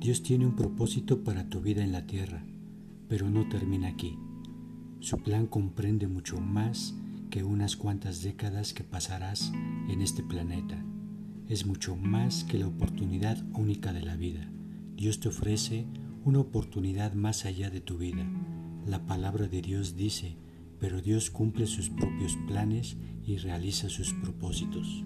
Dios tiene un propósito para tu vida en la tierra, pero no termina aquí. Su plan comprende mucho más que unas cuantas décadas que pasarás en este planeta. Es mucho más que la oportunidad única de la vida. Dios te ofrece una oportunidad más allá de tu vida. La palabra de Dios dice, pero Dios cumple sus propios planes y realiza sus propósitos.